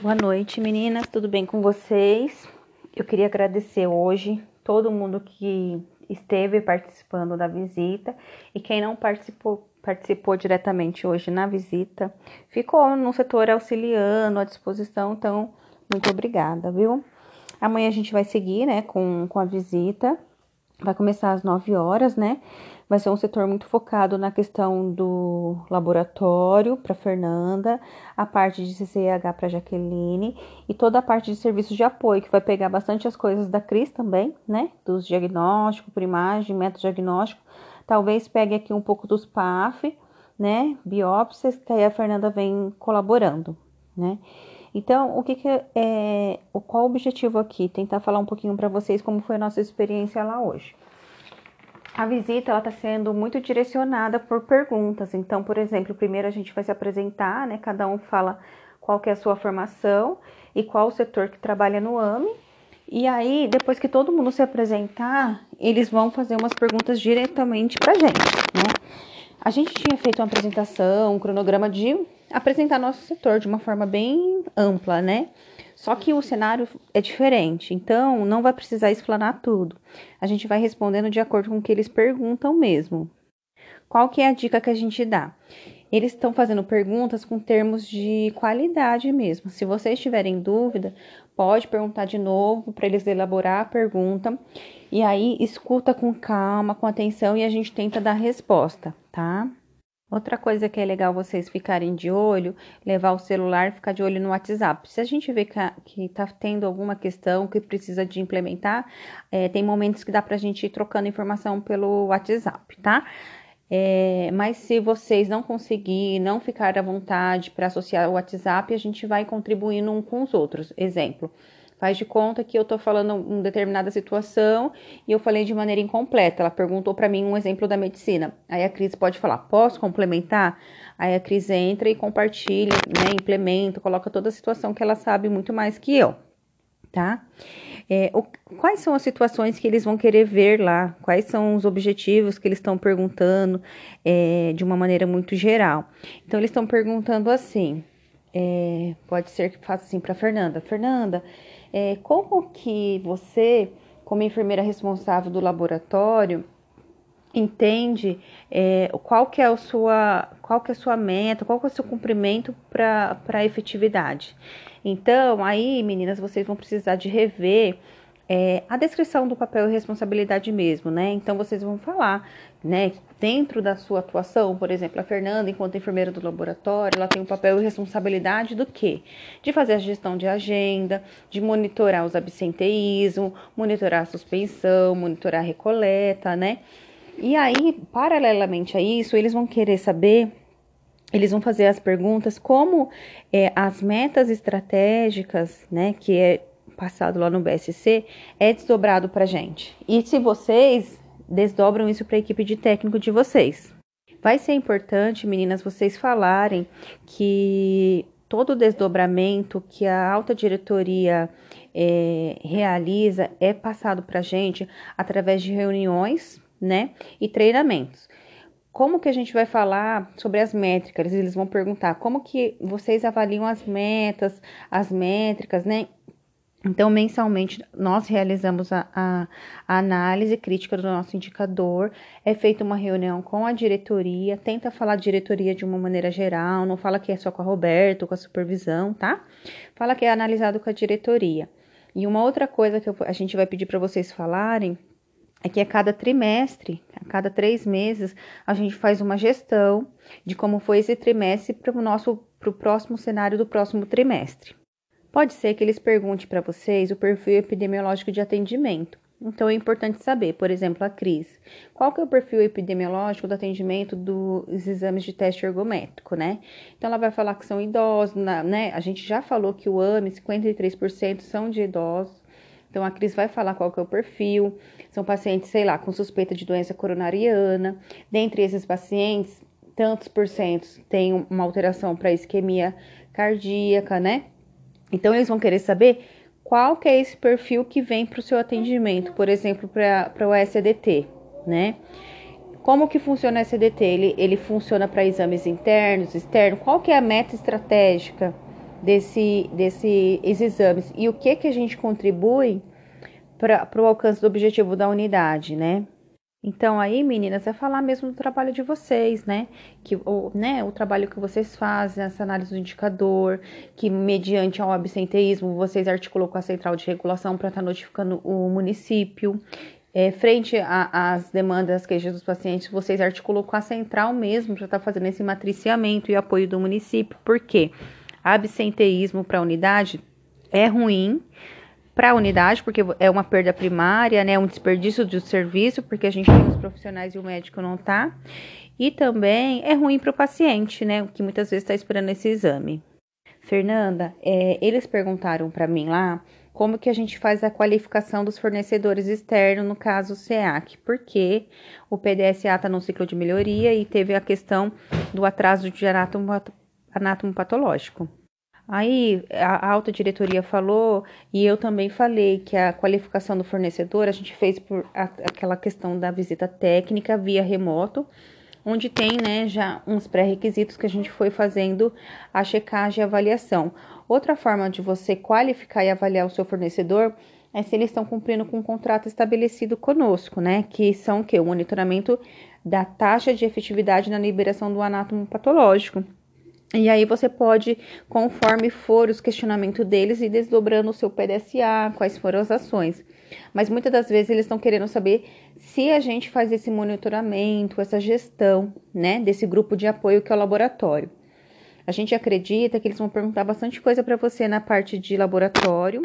Boa noite, meninas. Tudo bem com vocês? Eu queria agradecer hoje todo mundo que esteve participando da visita e quem não participou participou diretamente hoje na visita, ficou no setor auxiliando à disposição, então muito obrigada, viu? Amanhã a gente vai seguir, né, com, com a visita, vai começar às 9 horas, né? Vai ser um setor muito focado na questão do laboratório para Fernanda, a parte de CCH para Jaqueline e toda a parte de serviços de apoio, que vai pegar bastante as coisas da Cris também, né? Dos diagnósticos por imagem, método diagnóstico. Talvez pegue aqui um pouco dos PAF, né? Biópsias, que aí a Fernanda vem colaborando, né? Então, o que, que é, qual o objetivo aqui? Tentar falar um pouquinho para vocês como foi a nossa experiência lá hoje. A visita ela está sendo muito direcionada por perguntas. Então, por exemplo, primeiro a gente vai se apresentar, né? Cada um fala qual que é a sua formação e qual o setor que trabalha no AME. E aí, depois que todo mundo se apresentar, eles vão fazer umas perguntas diretamente para gente, né? A gente tinha feito uma apresentação, um cronograma de apresentar nosso setor de uma forma bem ampla, né? Só que o cenário é diferente, então não vai precisar explanar tudo. A gente vai respondendo de acordo com o que eles perguntam mesmo. Qual que é a dica que a gente dá? Eles estão fazendo perguntas com termos de qualidade mesmo. Se vocês tiverem dúvida, pode perguntar de novo para eles elaborar a pergunta e aí escuta com calma, com atenção e a gente tenta dar resposta, tá? Outra coisa que é legal vocês ficarem de olho, levar o celular e ficar de olho no WhatsApp. Se a gente vê que está tendo alguma questão que precisa de implementar, é, tem momentos que dá para a gente ir trocando informação pelo WhatsApp, tá? É, mas se vocês não conseguirem, não ficar à vontade para associar o WhatsApp, a gente vai contribuindo um com os outros. Exemplo, Faz de conta que eu estou falando uma determinada situação e eu falei de maneira incompleta. Ela perguntou para mim um exemplo da medicina. Aí a Cris pode falar: posso complementar? Aí a Cris entra e compartilha, né, implementa, coloca toda a situação que ela sabe muito mais que eu, tá? É, o, quais são as situações que eles vão querer ver lá? Quais são os objetivos que eles estão perguntando é, de uma maneira muito geral? Então, eles estão perguntando assim: é, pode ser que faça assim para Fernanda: Fernanda, é, como que você, como enfermeira responsável do laboratório, entende é, qual que é a sua qual que é a sua meta, qual que é o seu cumprimento para a efetividade. Então, aí, meninas, vocês vão precisar de rever é, a descrição do papel e responsabilidade mesmo, né? Então vocês vão falar, né? Dentro da sua atuação, por exemplo, a Fernanda, enquanto enfermeira do laboratório, ela tem o papel e responsabilidade do quê? De fazer a gestão de agenda, de monitorar os absenteísmos, monitorar a suspensão, monitorar a recoleta, né? E aí, paralelamente a isso, eles vão querer saber eles vão fazer as perguntas como é, as metas estratégicas, né, que é passado lá no BSC é desdobrado para gente. E se vocês desdobram isso para a equipe de técnico de vocês. Vai ser importante, meninas, vocês falarem que todo o desdobramento que a alta diretoria é, realiza é passado para gente através de reuniões, né, e treinamentos. Como que a gente vai falar sobre as métricas? Eles vão perguntar como que vocês avaliam as metas, as métricas, né? Então, mensalmente, nós realizamos a, a, a, análise crítica do nosso indicador, é feita uma reunião com a diretoria, tenta falar diretoria de uma maneira geral, não fala que é só com a Roberto, com a supervisão, tá? Fala que é analisado com a diretoria. E uma outra coisa que eu, a gente vai pedir para vocês falarem é que a cada trimestre, a cada três meses, a gente faz uma gestão de como foi esse trimestre para o nosso para o próximo cenário do próximo trimestre. Pode ser que eles perguntem para vocês o perfil epidemiológico de atendimento. Então é importante saber, por exemplo, a Cris, qual que é o perfil epidemiológico do atendimento dos exames de teste ergométrico, né? Então ela vai falar que são idosos, né? A gente já falou que o AME, 53% são de idosos. Então a Cris vai falar qual que é o perfil. São pacientes, sei lá, com suspeita de doença coronariana. Dentre esses pacientes, tantos por cento têm uma alteração para isquemia cardíaca, né? Então, eles vão querer saber qual que é esse perfil que vem para o seu atendimento, por exemplo, para o SDT, né? Como que funciona o SDT? Ele, ele funciona para exames internos, externos? Qual que é a meta estratégica desse, desses exames e o que que a gente contribui para o alcance do objetivo da unidade, né? Então aí, meninas, é falar mesmo do trabalho de vocês, né? Que o, né, o trabalho que vocês fazem, essa análise do indicador, que mediante ao absenteísmo vocês articulam com a central de regulação para estar tá notificando o município. É, frente às demandas, queixas dos pacientes, vocês articulam com a central mesmo para estar tá fazendo esse matriciamento e apoio do município. Por quê? Absenteísmo para a unidade é ruim, para a unidade, porque é uma perda primária, né, um desperdício de serviço, porque a gente tem os profissionais e o médico não tá. E também é ruim para o paciente, né, que muitas vezes está esperando esse exame. Fernanda, é, eles perguntaram para mim lá como que a gente faz a qualificação dos fornecedores externos, no caso SEAC, porque o PDSA está no ciclo de melhoria e teve a questão do atraso de anátomo patológico. Aí a alta diretoria falou e eu também falei que a qualificação do fornecedor a gente fez por a, aquela questão da visita técnica via remoto, onde tem né, já uns pré-requisitos que a gente foi fazendo a checagem e avaliação. Outra forma de você qualificar e avaliar o seu fornecedor é se eles estão cumprindo com o contrato estabelecido conosco, né? Que são o que? O monitoramento da taxa de efetividade na liberação do anátomo patológico. E aí você pode, conforme for os questionamentos deles, ir desdobrando o seu PDSA, quais foram as ações. Mas muitas das vezes eles estão querendo saber se a gente faz esse monitoramento, essa gestão, né, desse grupo de apoio que é o laboratório. A gente acredita que eles vão perguntar bastante coisa para você na parte de laboratório,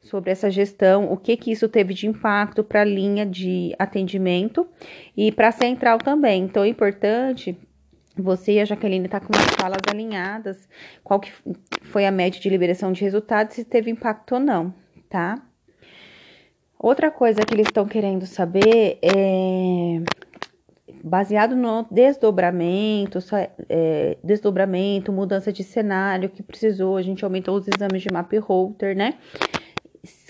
sobre essa gestão, o que que isso teve de impacto para a linha de atendimento e para a central também. Então é importante você e a Jaqueline tá com as falas alinhadas, qual que foi a média de liberação de resultados, se teve impacto ou não, tá? Outra coisa que eles estão querendo saber é baseado no desdobramento, é, desdobramento, mudança de cenário que precisou, a gente aumentou os exames de map holder, né?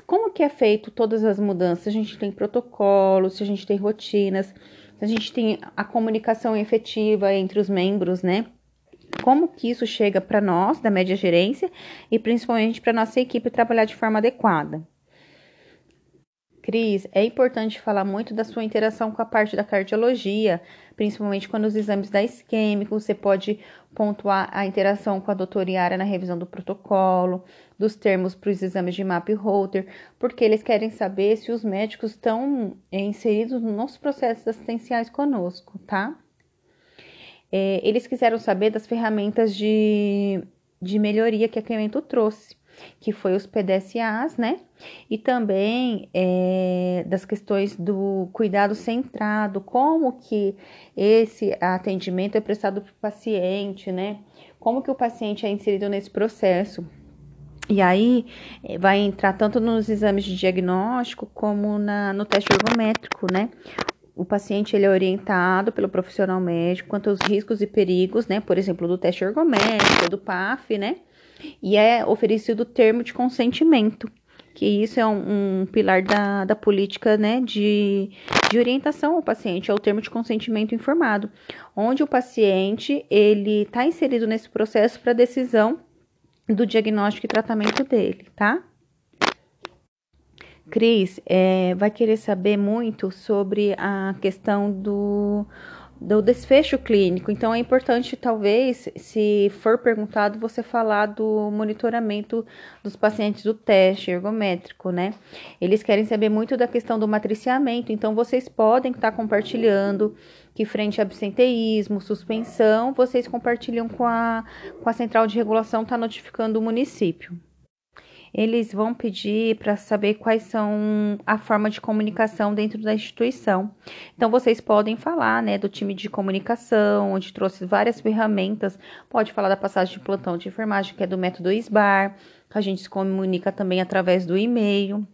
Como que é feito todas as mudanças? A gente tem protocolos, a gente tem rotinas, a gente tem a comunicação efetiva entre os membros, né? Como que isso chega para nós, da média gerência, e principalmente para nossa equipe trabalhar de forma adequada. Cris, é importante falar muito da sua interação com a parte da cardiologia, principalmente quando os exames da isquêmico, você pode pontuar a interação com a doutora Yara na revisão do protocolo, dos termos para os exames de MAP holder, porque eles querem saber se os médicos estão inseridos nos processos assistenciais conosco, tá? É, eles quiseram saber das ferramentas de, de melhoria que a Clemento trouxe que foi os PDSAs, né? E também é, das questões do cuidado centrado, como que esse atendimento é prestado para o paciente, né? Como que o paciente é inserido nesse processo. E aí é, vai entrar tanto nos exames de diagnóstico como na, no teste ergométrico, né? O paciente ele é orientado pelo profissional médico quanto aos riscos e perigos, né? Por exemplo, do teste ergométrico, do PAF, né? e é oferecido termo de consentimento, que isso é um, um pilar da, da política né, de, de orientação ao paciente, é o termo de consentimento informado, onde o paciente ele está inserido nesse processo para decisão do diagnóstico e tratamento dele, tá? Cris, é, vai querer saber muito sobre a questão do do desfecho clínico. Então é importante, talvez, se for perguntado, você falar do monitoramento dos pacientes do teste ergométrico, né? Eles querem saber muito da questão do matriciamento, então vocês podem estar compartilhando que frente a absenteísmo, suspensão, vocês compartilham com a, com a central de regulação, está notificando o município eles vão pedir para saber quais são a forma de comunicação dentro da instituição. Então vocês podem falar, né, do time de comunicação, onde trouxe várias ferramentas. Pode falar da passagem de plantão de enfermagem, que é do método SBAR, que a gente se comunica também através do e-mail.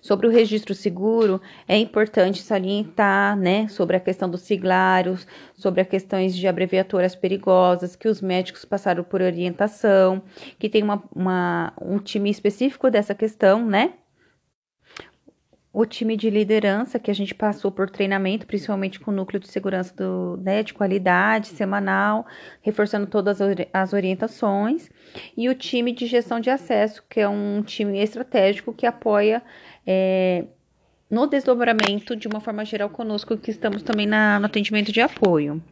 Sobre o registro seguro, é importante salientar, né, sobre a questão dos siglários, sobre as questões de abreviaturas perigosas, que os médicos passaram por orientação, que tem uma, uma, um time específico dessa questão, né? O time de liderança, que a gente passou por treinamento, principalmente com o núcleo de segurança do, né, de qualidade semanal, reforçando todas as orientações, e o time de gestão de acesso, que é um time estratégico que apoia é, no desdobramento de uma forma geral conosco, que estamos também na, no atendimento de apoio.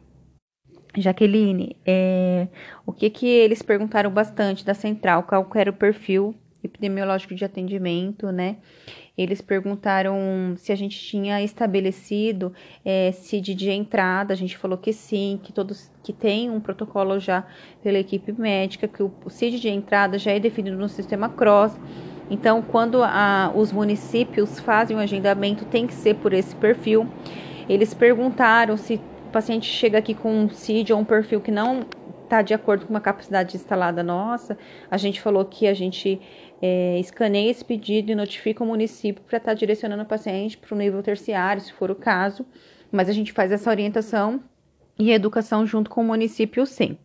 Jaqueline, é, o que que eles perguntaram bastante da central, qual era o perfil epidemiológico de atendimento, né? Eles perguntaram se a gente tinha estabelecido é, CID de entrada, a gente falou que sim, que todos que tem um protocolo já pela equipe médica, que o, o CID de entrada já é definido no sistema CROSS. Então, quando a, os municípios fazem o agendamento, tem que ser por esse perfil. Eles perguntaram se o paciente chega aqui com um CID ou um perfil que não está de acordo com uma capacidade instalada nossa. A gente falou que a gente é, escaneia esse pedido e notifica o município para estar tá direcionando o paciente para o nível terciário, se for o caso, mas a gente faz essa orientação e educação junto com o município, sim.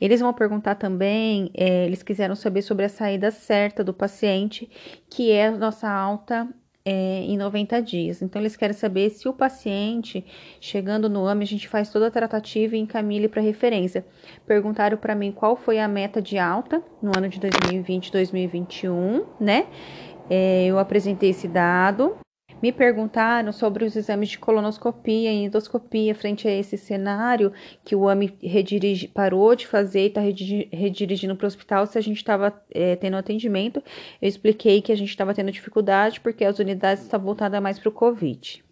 Eles vão perguntar também, é, eles quiseram saber sobre a saída certa do paciente, que é a nossa alta é, em 90 dias. Então, eles querem saber se o paciente, chegando no AME, a gente faz toda a tratativa e encaminha ele para referência. Perguntaram para mim qual foi a meta de alta no ano de 2020 2021, né? É, eu apresentei esse dado. Me perguntaram sobre os exames de colonoscopia e endoscopia frente a esse cenário que o AMI redirige, parou de fazer e está redirigindo para o hospital se a gente estava é, tendo atendimento. Eu expliquei que a gente estava tendo dificuldade porque as unidades estão voltadas mais para o Covid.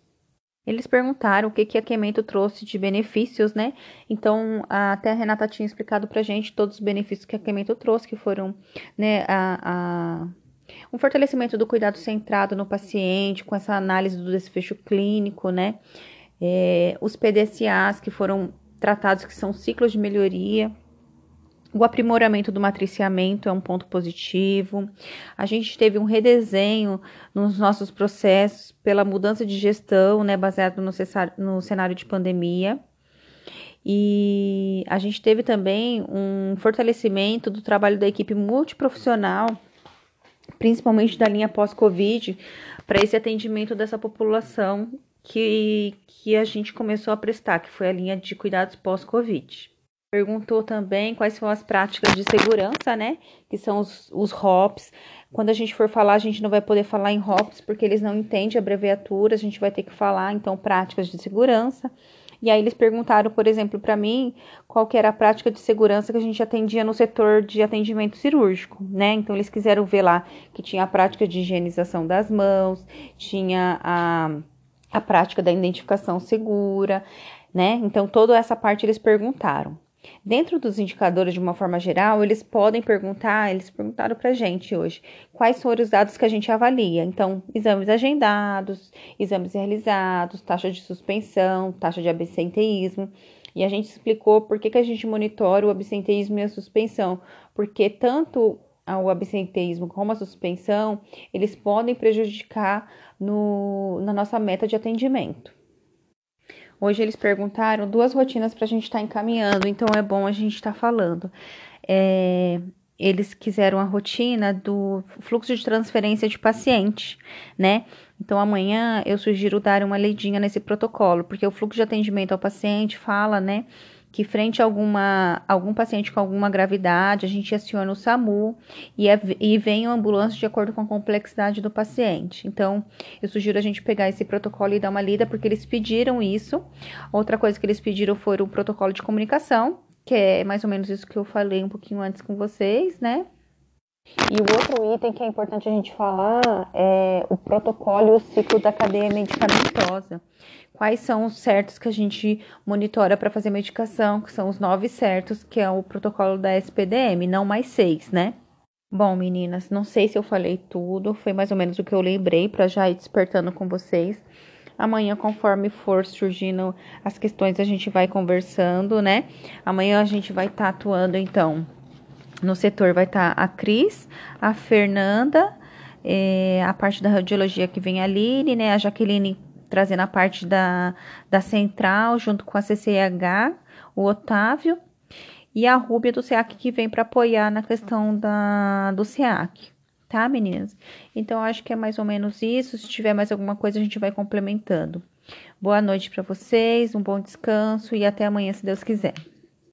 Eles perguntaram o que, que a Quemento trouxe de benefícios, né? Então, até a Renata tinha explicado pra gente todos os benefícios que a Quemento trouxe, que foram, né, a, a um fortalecimento do cuidado centrado no paciente, com essa análise do desfecho clínico, né? É, os PDCAs que foram tratados, que são ciclos de melhoria. O aprimoramento do matriciamento é um ponto positivo. A gente teve um redesenho nos nossos processos pela mudança de gestão, né, baseado no, no cenário de pandemia. E a gente teve também um fortalecimento do trabalho da equipe multiprofissional principalmente da linha pós-Covid, para esse atendimento dessa população que, que a gente começou a prestar, que foi a linha de cuidados pós-Covid. Perguntou também quais são as práticas de segurança, né? Que são os, os HOPs. Quando a gente for falar, a gente não vai poder falar em HOPs porque eles não entendem a abreviatura, a gente vai ter que falar, então, práticas de segurança. E aí eles perguntaram, por exemplo, para mim, qual que era a prática de segurança que a gente atendia no setor de atendimento cirúrgico, né? Então eles quiseram ver lá que tinha a prática de higienização das mãos, tinha a, a prática da identificação segura, né? Então toda essa parte eles perguntaram. Dentro dos indicadores, de uma forma geral, eles podem perguntar, eles perguntaram para a gente hoje, quais foram os dados que a gente avalia. Então, exames agendados, exames realizados, taxa de suspensão, taxa de absenteísmo. E a gente explicou por que, que a gente monitora o absenteísmo e a suspensão, porque tanto o absenteísmo como a suspensão, eles podem prejudicar no, na nossa meta de atendimento. Hoje eles perguntaram duas rotinas para a gente estar tá encaminhando, então é bom a gente estar tá falando. É, eles quiseram a rotina do fluxo de transferência de paciente, né? Então amanhã eu sugiro dar uma leidinha nesse protocolo, porque o fluxo de atendimento ao paciente fala, né? Que frente a alguma, algum paciente com alguma gravidade, a gente aciona o SAMU e, é, e vem a ambulância de acordo com a complexidade do paciente. Então, eu sugiro a gente pegar esse protocolo e dar uma lida, porque eles pediram isso. Outra coisa que eles pediram foi o protocolo de comunicação, que é mais ou menos isso que eu falei um pouquinho antes com vocês, né? E o outro item que é importante a gente falar é o protocolo e o ciclo da cadeia medicamentosa quais são os certos que a gente monitora para fazer medicação, que são os nove certos, que é o protocolo da SPDM, não mais seis, né? Bom, meninas, não sei se eu falei tudo, foi mais ou menos o que eu lembrei para já ir despertando com vocês. Amanhã, conforme for surgindo as questões, a gente vai conversando, né? Amanhã a gente vai estar tá atuando, então, no setor vai estar tá a Cris, a Fernanda, é, a parte da radiologia que vem a Aline, né? A Jaqueline trazendo a parte da, da central, junto com a CCH, o Otávio, e a Rúbia do SEAC que vem para apoiar na questão da, do SEAC. tá, meninas? Então, acho que é mais ou menos isso. Se tiver mais alguma coisa, a gente vai complementando. Boa noite para vocês, um bom descanso e até amanhã, se Deus quiser.